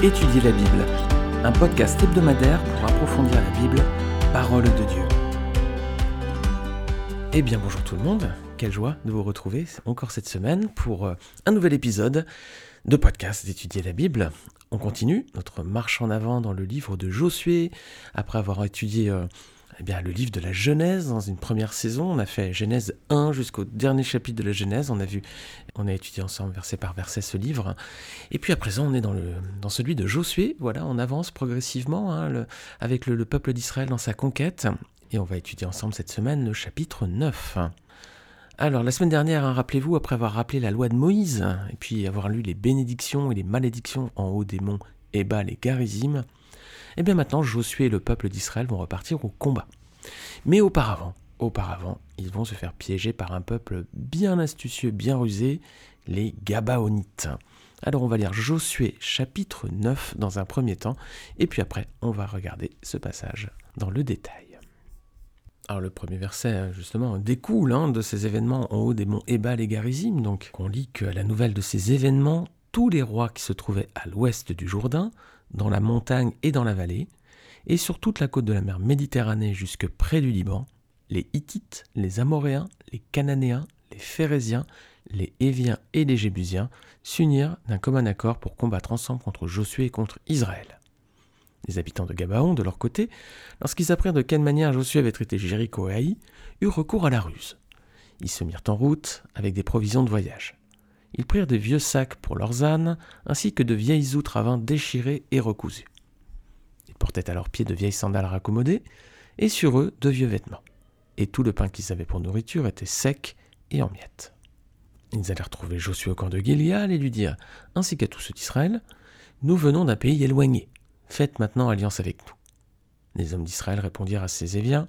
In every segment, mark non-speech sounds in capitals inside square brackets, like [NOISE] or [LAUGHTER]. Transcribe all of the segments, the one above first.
Étudier la Bible, un podcast hebdomadaire pour approfondir la Bible, parole de Dieu. Eh bien bonjour tout le monde, quelle joie de vous retrouver encore cette semaine pour euh, un nouvel épisode de podcast d'étudier la Bible. On continue notre marche en avant dans le livre de Josué, après avoir étudié euh, eh le livre de la Genèse dans une première saison. On a fait Genèse 1 jusqu'au dernier chapitre de la Genèse. On a vu, on a étudié ensemble verset par verset ce livre. Et puis à présent, on est dans, le, dans celui de Josué. Voilà, on avance progressivement hein, avec le, peuple d'Israël dans sa conquête. Et on va étudier ensemble cette semaine le chapitre 9. Alors, la semaine dernière, hein, rappelez-vous, après avoir rappelé la loi de Moïse, et puis avoir lu les bénédictions et les malédictions en haut des monts Ebal et Garizim, et eh bien maintenant, Josué et le peuple d'Israël vont repartir au combat. Mais auparavant, auparavant, ils vont se faire piéger par un peuple bien astucieux, bien rusé, les Gabaonites. Alors on va lire Josué chapitre 9 dans un premier temps, et puis après on va regarder ce passage dans le détail. Alors le premier verset, hein, justement, découle hein, de ces événements en haut des monts Ebal et Garizim. Donc on lit que à la nouvelle de ces événements, tous les rois qui se trouvaient à l'ouest du Jourdain dans la montagne et dans la vallée, et sur toute la côte de la mer Méditerranée jusque près du Liban, les Hittites, les Amoréens, les Cananéens, les Phérésiens, les Éviens et les Jébusiens s'unirent d'un commun accord pour combattre ensemble contre Josué et contre Israël. Les habitants de Gabaon, de leur côté, lorsqu'ils apprirent de quelle manière Josué avait traité Jéricho et Haï, eurent recours à la ruse. Ils se mirent en route avec des provisions de voyage. Ils prirent de vieux sacs pour leurs ânes, ainsi que de vieilles outres à vin déchirées et recousues. Ils portaient à leurs pieds de vieilles sandales raccommodées, et sur eux de vieux vêtements. Et tout le pain qu'ils avaient pour nourriture était sec et en miettes. Ils allèrent trouver Josué au camp de Gilead et lui dirent, ainsi qu'à tous ceux d'Israël, Nous venons d'un pays éloigné. Faites maintenant alliance avec nous. Les hommes d'Israël répondirent à ces Éviens,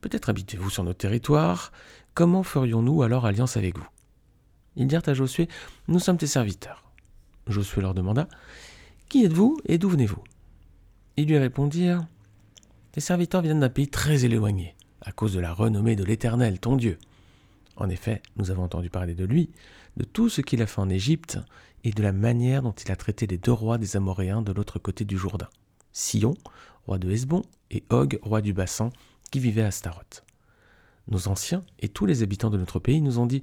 Peut-être habitez-vous sur notre territoire, comment ferions-nous alors alliance avec vous? Ils dirent à Josué, Nous sommes tes serviteurs. Josué leur demanda, Qui êtes-vous et d'où venez-vous? Ils lui répondirent, Tes serviteurs viennent d'un pays très éloigné, à cause de la renommée de l'Éternel, ton Dieu. En effet, nous avons entendu parler de lui, de tout ce qu'il a fait en Égypte, et de la manière dont il a traité les deux rois des Amoréens de l'autre côté du Jourdain, Sion, roi de Hesbon, et Og, roi du Bassan, qui vivait à Staroth. Nos anciens et tous les habitants de notre pays nous ont dit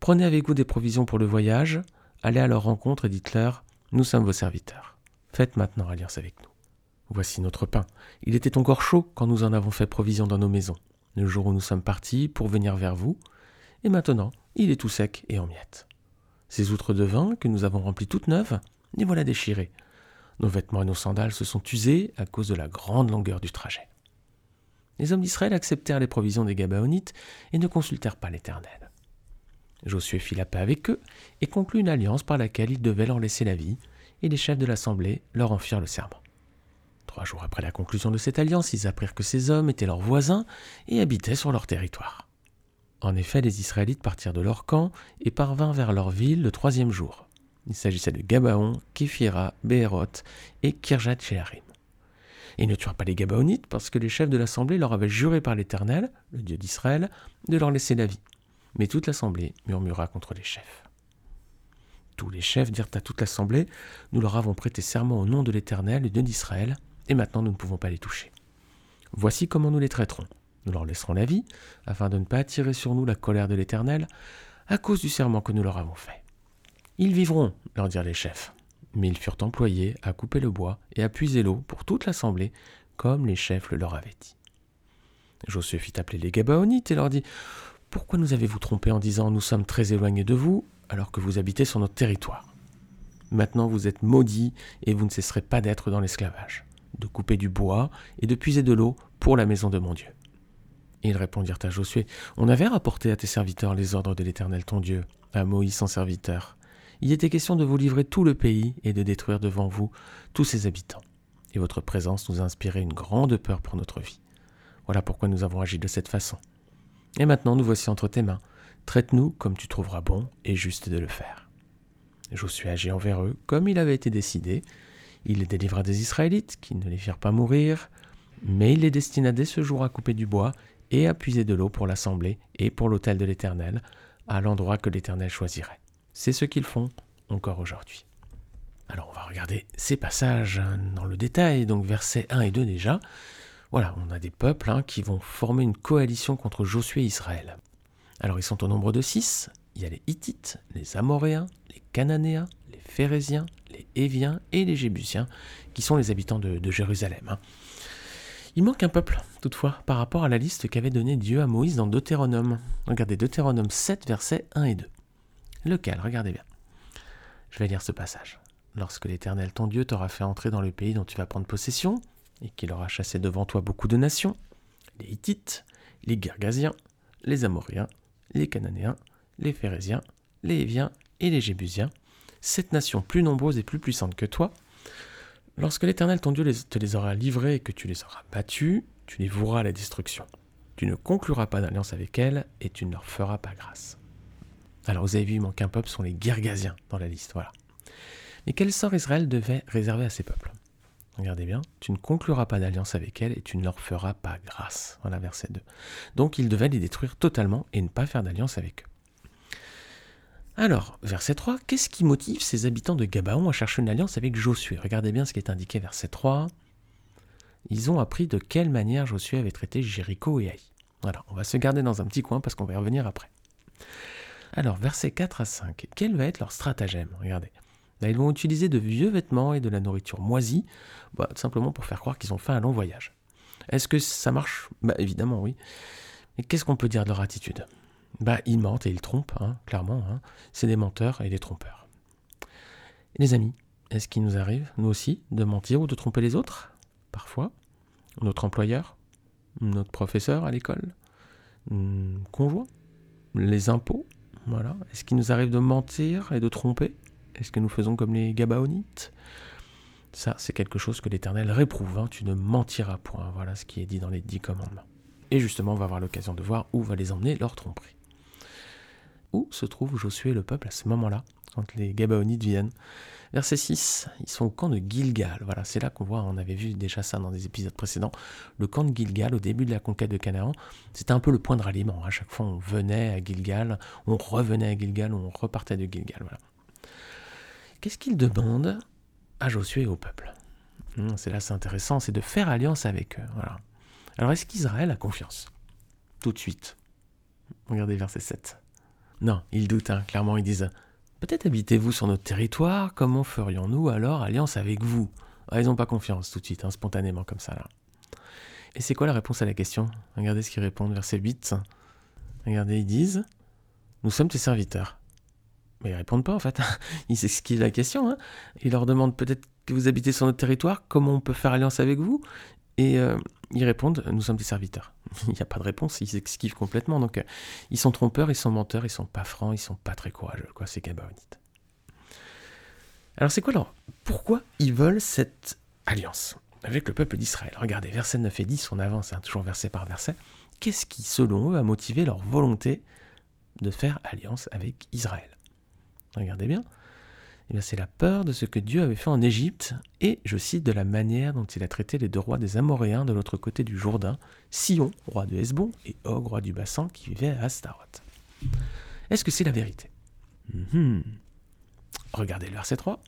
Prenez avec vous des provisions pour le voyage, allez à leur rencontre et dites-leur Nous sommes vos serviteurs. Faites maintenant alliance avec nous. Voici notre pain. Il était encore chaud quand nous en avons fait provision dans nos maisons, le jour où nous sommes partis pour venir vers vous, et maintenant il est tout sec et en miettes. Ces outres de vin que nous avons remplies toutes neuves, les voilà déchirées. Nos vêtements et nos sandales se sont usés à cause de la grande longueur du trajet. Les hommes d'Israël acceptèrent les provisions des Gabaonites et ne consultèrent pas l'Éternel. Josué fit la paix avec eux et conclut une alliance par laquelle il devait leur laisser la vie, et les chefs de l'assemblée leur en firent le serment. Trois jours après la conclusion de cette alliance, ils apprirent que ces hommes étaient leurs voisins et habitaient sur leur territoire. En effet, les Israélites partirent de leur camp et parvinrent vers leur ville le troisième jour. Il s'agissait de Gabaon, Képhira, Béhéroth et Kirjat Shearim. Ils ne tuèrent pas les Gabaonites parce que les chefs de l'assemblée leur avaient juré par l'Éternel, le Dieu d'Israël, de leur laisser la vie. Mais toute l'assemblée murmura contre les chefs. Tous les chefs dirent à toute l'assemblée Nous leur avons prêté serment au nom de l'Éternel, le Dieu d'Israël, et maintenant nous ne pouvons pas les toucher. Voici comment nous les traiterons. Nous leur laisserons la vie, afin de ne pas attirer sur nous la colère de l'Éternel, à cause du serment que nous leur avons fait. Ils vivront, leur dirent les chefs. Mais ils furent employés à couper le bois et à puiser l'eau pour toute l'assemblée, comme les chefs le leur avaient dit. Josué fit appeler les Gabaonites et leur dit pourquoi nous avez-vous trompé en disant nous sommes très éloignés de vous alors que vous habitez sur notre territoire? Maintenant vous êtes maudits et vous ne cesserez pas d'être dans l'esclavage, de couper du bois et de puiser de l'eau pour la maison de mon Dieu. ils répondirent à Josué On avait rapporté à tes serviteurs les ordres de l'Éternel ton Dieu, à Moïse son serviteur. Il était question de vous livrer tout le pays et de détruire devant vous tous ses habitants. Et votre présence nous a inspiré une grande peur pour notre vie. Voilà pourquoi nous avons agi de cette façon. Et maintenant nous voici entre tes mains. Traite-nous comme tu trouveras bon et juste de le faire. Josué agit envers eux comme il avait été décidé. Il les délivra des Israélites, qui ne les firent pas mourir, mais il les destina dès ce jour à couper du bois et à puiser de l'eau pour l'assemblée et pour l'autel de l'Éternel, à l'endroit que l'Éternel choisirait. C'est ce qu'ils font encore aujourd'hui. Alors on va regarder ces passages dans le détail, donc versets 1 et 2 déjà. Voilà, on a des peuples hein, qui vont former une coalition contre Josué et Israël. Alors ils sont au nombre de six. Il y a les Hittites, les Amoréens, les Cananéens, les Phérésiens, les Éviens et les Jébusiens, qui sont les habitants de, Jérusalem. Hein. Il manque un peuple, toutefois, par rapport à la liste qu'avait donnée Dieu à Moïse dans Deutéronome. Regardez Deutéronome 7, versets 1 et 2. Lequel? Regardez bien. Je vais lire ce passage. Lorsque l'Éternel ton Dieu t'aura fait entrer dans le pays dont tu vas prendre possession, et qu'il aura chassé devant toi beaucoup de nations, les Hittites, les Girgasiens, les Amoréens, les Cananéens, les Phérésiens, les Héviens et les Jébusiens, sept nations plus nombreuses et plus puissantes que toi, lorsque l'Éternel ton Dieu te les aura livrées et que tu les auras battues, tu les voueras à la destruction. Tu ne concluras pas d'alliance avec elles et tu ne leur feras pas grâce. Alors vous avez vu, il manque un peuple, sont les Girgasiens dans la liste, voilà. Mais quel sort Israël devait réserver à ces peuples? Regardez bien, tu ne concluras pas d'alliance avec elles et tu ne leur feras pas grâce. Voilà, verset 2. Donc il devait les détruire totalement et ne pas faire d'alliance avec eux. Alors, verset 3, qu'est-ce qui motive ces habitants de Gabaon à chercher une alliance avec Josué? Regardez bien ce qui est indiqué, verset 3. Ils ont appris de quelle manière Josué avait traité Jéricho et Haï. Voilà, on va se garder dans un petit coin parce qu'on va y revenir après. Alors, verset 4 à 5, quel va être leur stratagème? Regardez. Ils vont utiliser de vieux vêtements et de la nourriture moisie, bah, simplement pour faire croire qu'ils ont fait un long voyage. Est-ce que ça marche? Bah évidemment oui. Mais qu'est-ce qu'on peut dire de leur attitude? Bah, ils mentent et ils trompent, hein, clairement. Hein. C'est des menteurs et des trompeurs. les amis, est-ce qu'il nous arrive, nous aussi, de mentir ou de tromper les autres? Parfois. Notre employeur? Notre professeur à l'école? Hmm, Conjoint? Les impôts? Voilà. Est-ce qu'il nous arrive de mentir et de tromper? Est-ce que nous faisons comme les Gabaonites? Ça, c'est quelque chose que l'Éternel réprouve. Hein. Tu ne mentiras point. Voilà ce qui est dit dans les dix commandements. Et justement, on va avoir l'occasion de voir où va les emmener leur tromperie où se trouve Josué et le peuple à ce moment-là, quand les Gabaonites viennent? Verset 6, ils sont au camp de Gilgal. Voilà, c'est là qu'on voit, on avait vu déjà ça dans des épisodes précédents. Le camp de Gilgal, au début de la conquête de Canaan, c'était un peu le point de ralliement. À chaque fois, on venait à Gilgal, on revenait à Gilgal, on repartait de Gilgal. Qu'est-ce qu'ils demandent à Josué et au peuple hmm, C'est là, c'est intéressant, c'est de faire alliance avec eux. Alors, est-ce qu'Israël a confiance? Tout de suite. Regardez verset 7. Non, ils doutent, hein. clairement ils disent Peut-être habitez-vous sur notre territoire, comment ferions-nous alors alliance avec vous? Ah, Ils n'ont pas confiance tout de suite, hein, spontanément comme ça. Et c'est quoi la réponse à la question? Regardez ce qu'ils répondent, verset 8. Regardez, ils disent Nous sommes tes serviteurs. Mais ils répondent pas en fait. [LAUGHS] Ils s'esquivent la question. Hein. Ils leur demandent peut-être que vous habitez sur notre territoire, comment on peut faire alliance avec vous? Et euh, ils répondent Nous sommes tes serviteurs. [LAUGHS] il n'y a pas de réponse, ils s'esquivent complètement. Donc, euh, ils sont trompeurs, ils sont menteurs, ils sont pas francs, ils sont pas très courageux, quoi, ces Gabaonites. Alors, c'est quoi alors Pourquoi ils veulent cette alliance avec le peuple d'Israël? Regardez, verset 9 et 10, on avance, hein, toujours verset par verset. Qu'est-ce qui, selon eux, a motivé leur volonté de faire alliance avec Israël? Regardez bien. Eh c'est la peur de ce que Dieu avait fait en Égypte et, je cite, de la manière dont il a traité les deux rois des Amoréens de l'autre côté du Jourdain, Sion, roi de Hesbon, et Og, roi du Bassan, qui vivait à Astaroth. Est-ce que c'est la vérité? Mhm. Regardez le verset 3.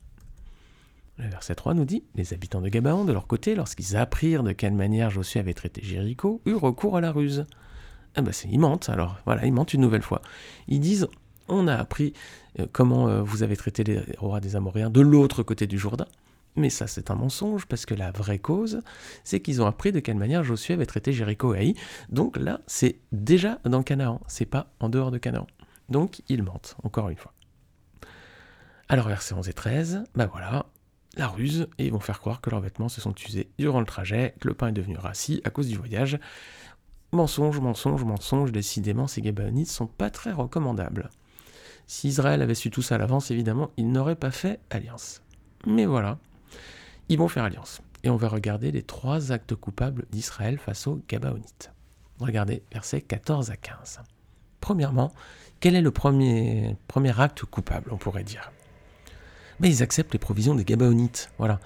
Le verset 3 nous dit Les habitants de Gabaon, de leur côté, lorsqu'ils apprirent de quelle manière Josué avait traité Jéricho, eurent recours à la ruse. Ah ben ils mentent alors, voilà, ils mentent une nouvelle fois. Ils disent on a appris euh, comment euh, vous avez traité les rois des Amoréens de l'autre côté du Jourdain. Mais ça, c'est un mensonge, parce que la vraie cause, c'est qu'ils ont appris de quelle manière Josué avait traité Jéricho et Haï. Donc là, c'est déjà dans Canaan, c'est pas en dehors de Canaan. Donc ils mentent, encore une fois. Alors, versets 11 et 13, ben voilà, la ruse, et ils vont faire croire que leurs vêtements se sont usés durant le trajet, que le pain est devenu rassis à cause du voyage. Mensonge, mensonge, mensonge, décidément, ces Gabaonites sont pas très recommandables. Si Israël avait su tout ça à l'avance, évidemment, il n'aurait pas fait alliance. Mais voilà, ils vont faire alliance. Et on va regarder les trois actes coupables d'Israël face aux Gabaonites. Regardez versets 14 à 15. Premièrement, quel est le premier, premier acte coupable, on pourrait dire? Mais Ils acceptent les provisions des Gabaonites. Voilà.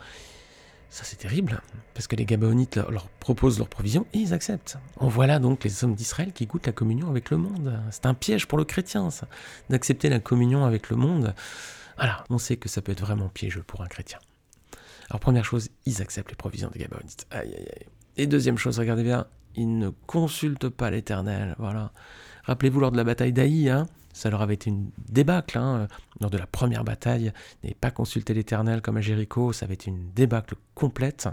Ça c'est terrible, parce que les Gabaonites leur, proposent leurs provisions et ils acceptent. On voit là donc les hommes d'Israël qui goûtent la communion avec le monde. C'est un piège pour le chrétien, ça, d'accepter la communion avec le monde. Voilà, on sait que ça peut être vraiment piégeux pour un chrétien. Alors première chose, ils acceptent les provisions des Gabaonites. Aïe aïe aïe. Et deuxième chose, regardez bien, ils ne consultent pas l'Éternel. Voilà. Rappelez-vous lors de la bataille d'Aï, hein, ça leur avait été une débâcle. Hein, lors de la première bataille, n'avaient pas consulté l'Éternel comme à Jéricho, ça avait été une débâcle complète.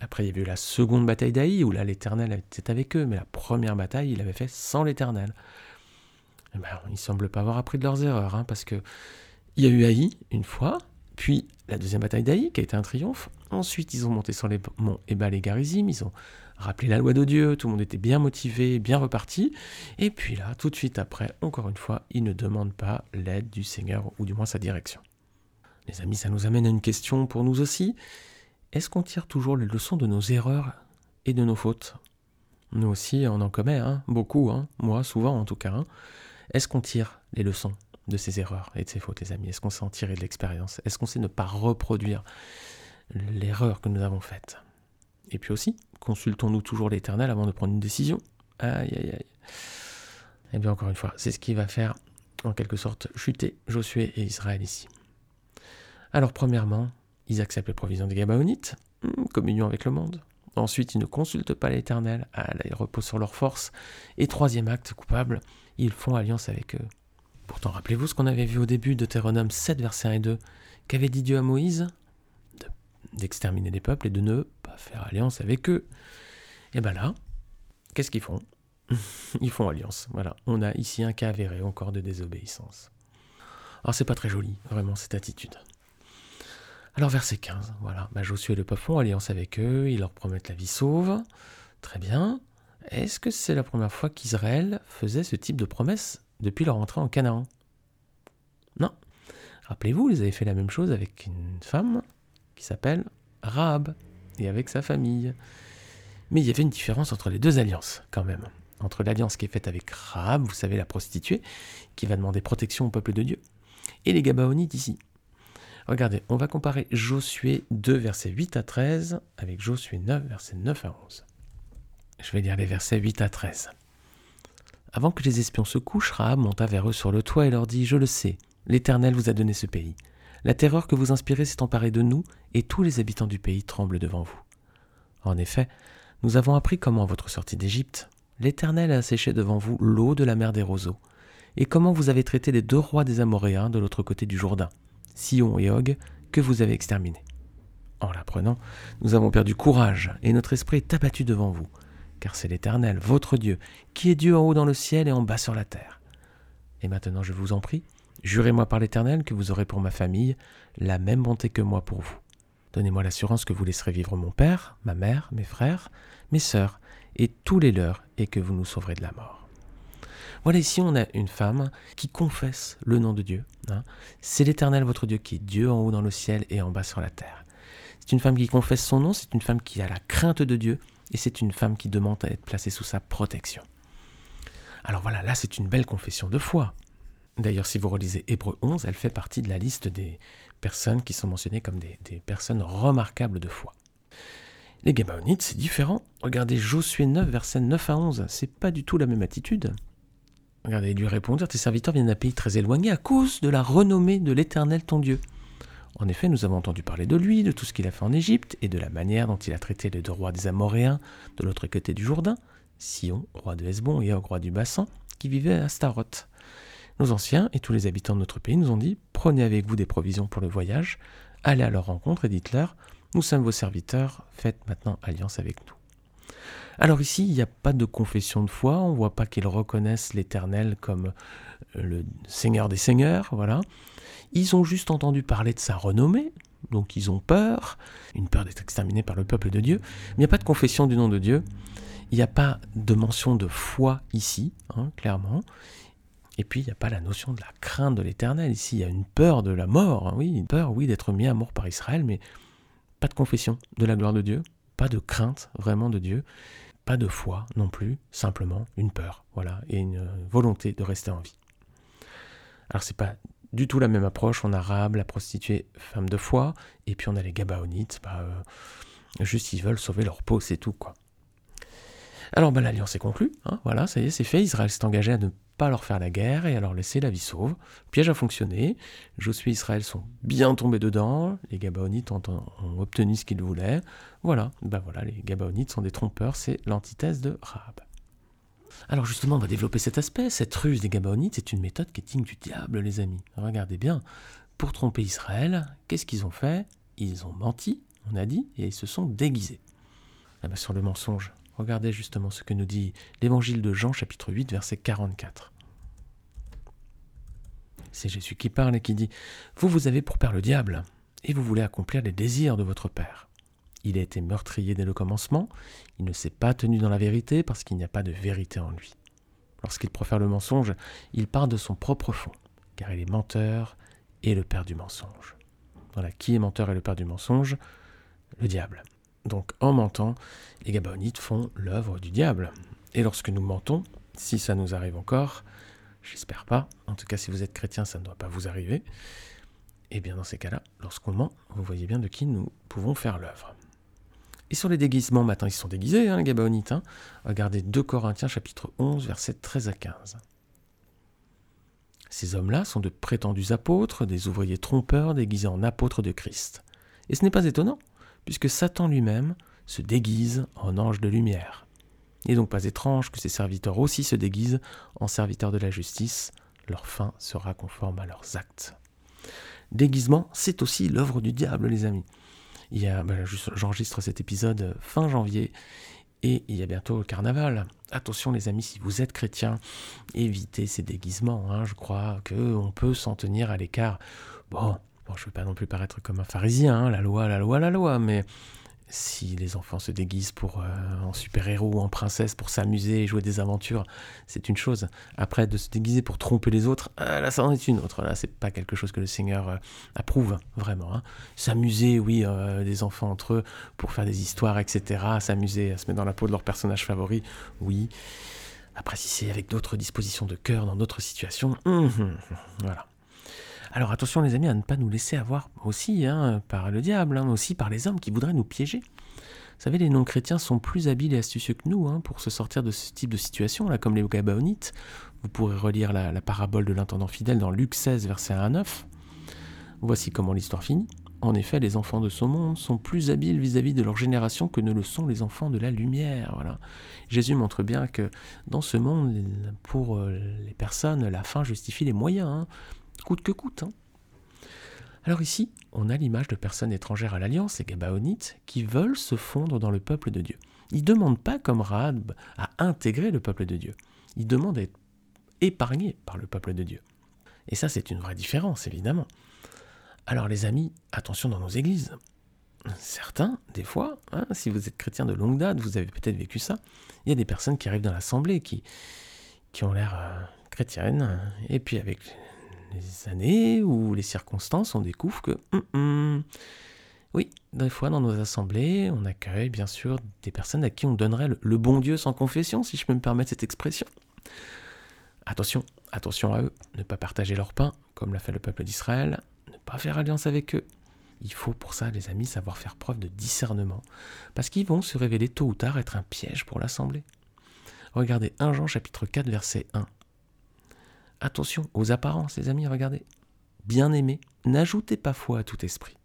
Après, il y avait eu la seconde bataille d'Aï, où là, l'Éternel était avec eux, mais la première bataille, il avait fait sans l'Éternel. Eh ben, ils semblent pas avoir appris de leurs erreurs, hein, parce que il y a eu Haï une fois, puis la deuxième bataille d'Aï, qui a été un triomphe. Ensuite, ils ont monté sur les monts Ebal et Garizim, ils ont rappelé la loi de Dieu, tout le monde était bien motivé, bien reparti. Et puis là, tout de suite après, encore une fois, ils ne demandent pas l'aide du Seigneur, ou du moins sa direction. Les amis, ça nous amène à une question pour nous aussi. Est-ce qu'on tire toujours les leçons de nos erreurs et de nos fautes? Nous aussi, on en commet, hein, beaucoup, hein, moi souvent en tout cas. Hein. Est-ce qu'on tire les leçons de ces erreurs et de ces fautes, les amis? Est-ce qu'on sait en tirer de l'expérience? Est-ce qu'on sait ne pas reproduire l'erreur que nous avons faite? Et puis aussi, consultons-nous toujours l'Éternel avant de prendre une décision Aïe, aïe, aïe. Eh bien, encore une fois, c'est ce qui va faire, en quelque sorte, chuter Josué et Israël ici. Alors, premièrement, ils acceptent les provisions des Gabaonites, hmm, communion avec le monde. Ensuite, ils ne consultent pas l'Éternel, ah, ils reposent sur leur force. Et troisième acte coupable, ils font alliance avec eux. Pourtant, rappelez-vous ce qu'on avait vu au début de Deutéronome 7, versets 1 et 2. Qu'avait dit Dieu à Moïse? D'exterminer les peuples et de ne pas faire alliance avec eux. Et bien là, qu'est-ce qu'ils font? [LAUGHS] Ils font alliance. Voilà, on a ici un cas avéré encore de désobéissance. Alors c'est pas très joli, vraiment, cette attitude. Alors verset 15, voilà, bah, Josué et le peuple font alliance avec eux, ils leur promettent la vie sauve. Très bien. Est-ce que c'est la première fois qu'Israël faisait ce type de promesse depuis leur entrée en Canaan? Non. Rappelez-vous, ils avaient fait la même chose avec une femme qui s'appelle Rahab et avec sa famille. Mais il y avait une différence entre les deux alliances quand même. Entre l'alliance qui est faite avec Rahab, vous savez la prostituée, qui va demander protection au peuple de Dieu, et les Gabaonites ici. Regardez, on va comparer Josué 2, versets 8 à 13 avec Josué 9, versets 9 à 11. Je vais lire les versets 8 à 13. Avant que les espions se couchent, Rahab monta vers eux sur le toit et leur dit Je le sais, l'Éternel vous a donné ce pays. La terreur que vous inspirez s'est emparée de nous, et tous les habitants du pays tremblent devant vous. En effet, nous avons appris comment, votre sortie d'Égypte, l'Éternel a asséché devant vous l'eau de la mer des roseaux, et comment vous avez traité les deux rois des Amoréens de l'autre côté du Jourdain, Sion et Og, que vous avez exterminés. En l'apprenant, nous avons perdu courage, et notre esprit est abattu devant vous car c'est l'Éternel, votre Dieu, qui est Dieu en haut dans le ciel et en bas sur la terre. Et maintenant, je vous en prie, jurez-moi par l'Éternel que vous aurez pour ma famille la même bonté que moi pour vous. Donnez-moi l'assurance que vous laisserez vivre mon père, ma mère, mes frères, mes sœurs, et tous les leurs, et que vous nous sauverez de la mort. Voilà ici on a une femme qui confesse le nom de Dieu. Hein. C'est l'Éternel votre Dieu qui est Dieu en haut dans le ciel et en bas sur la terre. C'est une femme qui confesse son nom, c'est une femme qui a la crainte de Dieu, et c'est une femme qui demande à être placée sous sa protection. Alors voilà, là c'est une belle confession de foi. D'ailleurs, si vous relisez Hébreu 11, elle fait partie de la liste des personnes qui sont mentionnées comme des, personnes remarquables de foi. Les Gabaonites, c'est différent. Regardez Josué 9, versets 9 à 11, c'est pas du tout la même attitude. Regardez, lui répondre Tes serviteurs viennent d'un pays très éloigné à cause de la renommée de l'Éternel ton Dieu. En effet, nous avons entendu parler de lui, de tout ce qu'il a fait en Égypte, et de la manière dont il a traité les deux rois des Amoréens de l'autre côté du Jourdain, Sion, roi de Hesbon, et Og, roi du Bassan, qui vivaient à Staroth. Nos anciens et tous les habitants de notre pays nous ont dit Prenez avec vous des provisions pour le voyage, allez à leur rencontre et dites-leur Nous sommes vos serviteurs, faites maintenant alliance avec nous. Alors ici, il n'y a pas de confession de foi, on ne voit pas qu'ils reconnaissent l'Éternel comme le Seigneur des Seigneurs, voilà. Ils ont juste entendu parler de sa renommée, donc ils ont peur, une peur d'être exterminés par le peuple de Dieu. Il n'y a pas de confession du nom de Dieu, il n'y a pas de mention de foi ici, hein, clairement. Et puis il n'y a pas la notion de la crainte de l'éternel. Ici, il y a une peur de la mort, hein, oui, une peur, oui, d'être mis à mort par Israël, mais pas de confession de la gloire de Dieu, pas de crainte vraiment de Dieu, pas de foi non plus, simplement une peur, voilà, et une volonté de rester en vie. Alors c'est pas du tout la même approche. On a Rab, la prostituée femme de foi, et puis on a les Gabaonites, bah, euh, juste ils veulent sauver leur peau, c'est tout quoi. Alors ben, l'alliance est conclue, hein, voilà, ça y est, c'est fait. Israël s'est engagé à ne pas leur faire la guerre et à leur laisser la vie sauve. Piège a fonctionné. Josué et Israël sont bien tombés dedans. Les Gabaonites ont, obtenu ce qu'ils voulaient. Voilà, ben voilà, les Gabaonites sont des trompeurs, c'est l'antithèse de Rahab. Alors justement, on va développer cet aspect. Cette ruse des Gabaonites, c'est une méthode qui est digne du diable, les amis. Regardez bien. Pour tromper Israël, qu'est-ce qu'ils ont fait? Ils ont menti, on a dit, et ils se sont déguisés. Ah ben, sur le mensonge, regardez justement ce que nous dit l'évangile de Jean chapitre 8 verset 44. C'est Jésus qui parle et qui dit Vous, vous avez pour père le diable, et vous voulez accomplir les désirs de votre père. Il a été meurtrier dès le commencement, il ne s'est pas tenu dans la vérité parce qu'il n'y a pas de vérité en lui. Lorsqu'il profère le mensonge, il part de son propre fond, car il est menteur et le père du mensonge. Voilà, qui est menteur et le père du mensonge? Le diable. Donc en mentant, les Gabonites font l'œuvre du diable. Et lorsque nous mentons, si ça nous arrive encore, j'espère pas, en tout cas si vous êtes chrétien, ça ne doit pas vous arriver, et eh bien dans ces cas-là, lorsqu'on ment, vous voyez bien de qui nous pouvons faire l'œuvre. Et sur les déguisements, maintenant ils sont déguisés, hein, les Gabonites. Hein. Regardez 2 Corinthiens chapitre 11, versets 13 à 15. Ces hommes-là sont de prétendus apôtres, des ouvriers trompeurs déguisés en apôtres de Christ. Et ce n'est pas étonnant, puisque Satan lui-même se déguise en ange de lumière. Il n'est donc pas étrange que ses serviteurs aussi se déguisent en serviteurs de la justice, leur fin sera conforme à leurs actes. Déguisement, c'est aussi l'œuvre du diable, les amis. Ben, j'enregistre cet épisode fin janvier, et il y a bientôt le carnaval. Attention les amis, si vous êtes chrétien, évitez ces déguisements. Hein. Je crois qu'on peut s'en tenir à l'écart. Bon, bon je ne veux pas non plus paraître comme un pharisien, hein. la loi, la loi, la loi, mais si les enfants se déguisent pour euh, en super-héros ou en princesse pour s'amuser et jouer des aventures, c'est une chose. Après, de se déguiser pour tromper les autres, ah, là, ça en est une autre. Là, c'est pas quelque chose que le Seigneur euh, approuve, vraiment. Hein. S'amuser, oui, euh, des enfants entre eux pour faire des histoires, etc. S'amuser à se mettre dans la peau de leur personnage favori, oui. Après, si c'est avec d'autres dispositions de cœur, dans d'autres situations, hum, hum, hum, voilà. Alors attention les amis à ne pas nous laisser avoir aussi hein, par le diable, hein, aussi par les hommes qui voudraient nous piéger. Vous savez, les non-chrétiens sont plus habiles et astucieux que nous hein, pour se sortir de ce type de situation, là, comme les Gabaonites. Vous pourrez relire la, parabole de l'intendant fidèle dans Luc 16, verset 1 à 9. Voici comment l'histoire finit. En effet, les enfants de ce monde sont plus habiles vis-à-vis de leur génération que ne le sont les enfants de la lumière. Jésus montre bien que dans ce monde, pour euh, les personnes, la fin justifie les moyens coûte que coûte. Hein. Alors ici, on a l'image de personnes étrangères à l'Alliance, les Gabaonites, qui veulent se fondre dans le peuple de Dieu. Ils ne demandent pas, comme Rahab, à intégrer le peuple de Dieu. Ils demandent à être épargnés par le peuple de Dieu. Et ça, c'est une vraie différence, évidemment. Alors les amis, attention dans nos églises. Certains, des fois, hein, si vous êtes chrétien de longue date, vous avez peut-être vécu ça, il y a des personnes qui arrivent dans l'assemblée qui, ont l'air euh, chrétiennes, et puis avec les années ou les circonstances, on découvre que, hum, hum, oui, des fois dans nos assemblées, on accueille bien sûr des personnes à qui on donnerait le, bon Dieu sans confession, si je peux me permettre cette expression. Attention, attention à eux, ne pas partager leur pain, comme l'a fait le peuple d'Israël, ne pas faire alliance avec eux. Il faut pour ça, les amis, savoir faire preuve de discernement, parce qu'ils vont se révéler tôt ou tard être un piège pour l'assemblée. Regardez 1 Jean chapitre 4 verset 1. Attention aux apparences, les amis, regardez. Bien-aimés, n'ajoutez pas foi à tout esprit,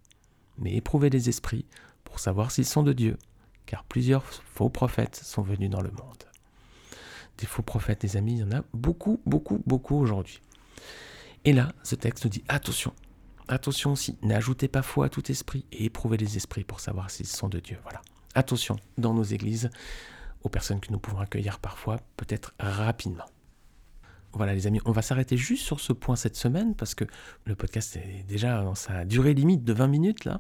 mais éprouvez les esprits pour savoir s'ils sont de Dieu, car plusieurs faux prophètes sont venus dans le monde. Des faux prophètes, les amis, il y en a beaucoup, beaucoup, beaucoup aujourd'hui. Et là, ce texte nous dit attention, attention aussi, n'ajoutez pas foi à tout esprit et éprouvez les esprits pour savoir s'ils sont de Dieu. Voilà. Attention dans nos églises aux personnes que nous pouvons accueillir parfois, peut-être rapidement. Voilà les amis, on va s'arrêter juste sur ce point cette semaine parce que le podcast est déjà dans sa durée limite de 20 minutes là.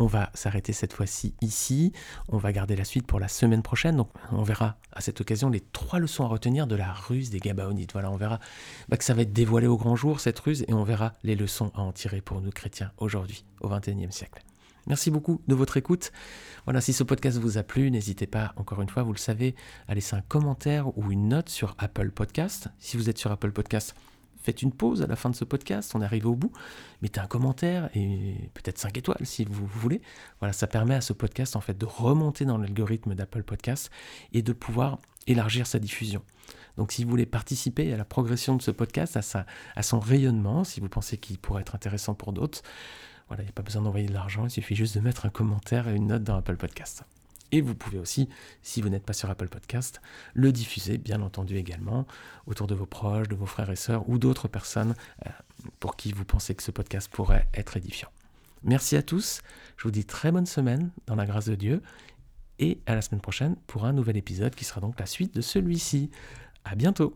On va s'arrêter cette fois-ci ici. On va garder la suite pour la semaine prochaine. Donc, on verra à cette occasion les trois leçons à retenir de la ruse des Gabaonites. Voilà, on verra bah, que ça va être dévoilé au grand jour, cette ruse, et on verra les leçons à en tirer pour nous chrétiens aujourd'hui, au XXIe siècle. Merci beaucoup de votre écoute. Voilà, si ce podcast vous a plu, n'hésitez pas, encore une fois, vous le savez, à laisser un commentaire ou une note sur Apple Podcast. Si vous êtes sur Apple Podcast, faites une pause à la fin de ce podcast, on arrive au bout, mettez un commentaire et peut-être 5 étoiles si vous voulez. Voilà, ça permet à ce podcast en fait de remonter dans l'algorithme d'Apple Podcast et de pouvoir élargir sa diffusion. Donc si vous voulez participer à la progression de ce podcast, à, sa, à son rayonnement, si vous pensez qu'il pourrait être intéressant pour d'autres, voilà, il n'y a pas besoin d'envoyer de l'argent, il suffit juste de mettre un commentaire et une note dans Apple Podcast. Et vous pouvez aussi, si vous n'êtes pas sur Apple Podcast, le diffuser, bien entendu également, autour de vos proches, de vos frères et sœurs ou d'autres personnes euh, pour qui vous pensez que ce podcast pourrait être édifiant. Merci à tous, je vous dis très bonne semaine dans la grâce de Dieu et à la semaine prochaine pour un nouvel épisode qui sera donc la suite de celui-ci. À bientôt!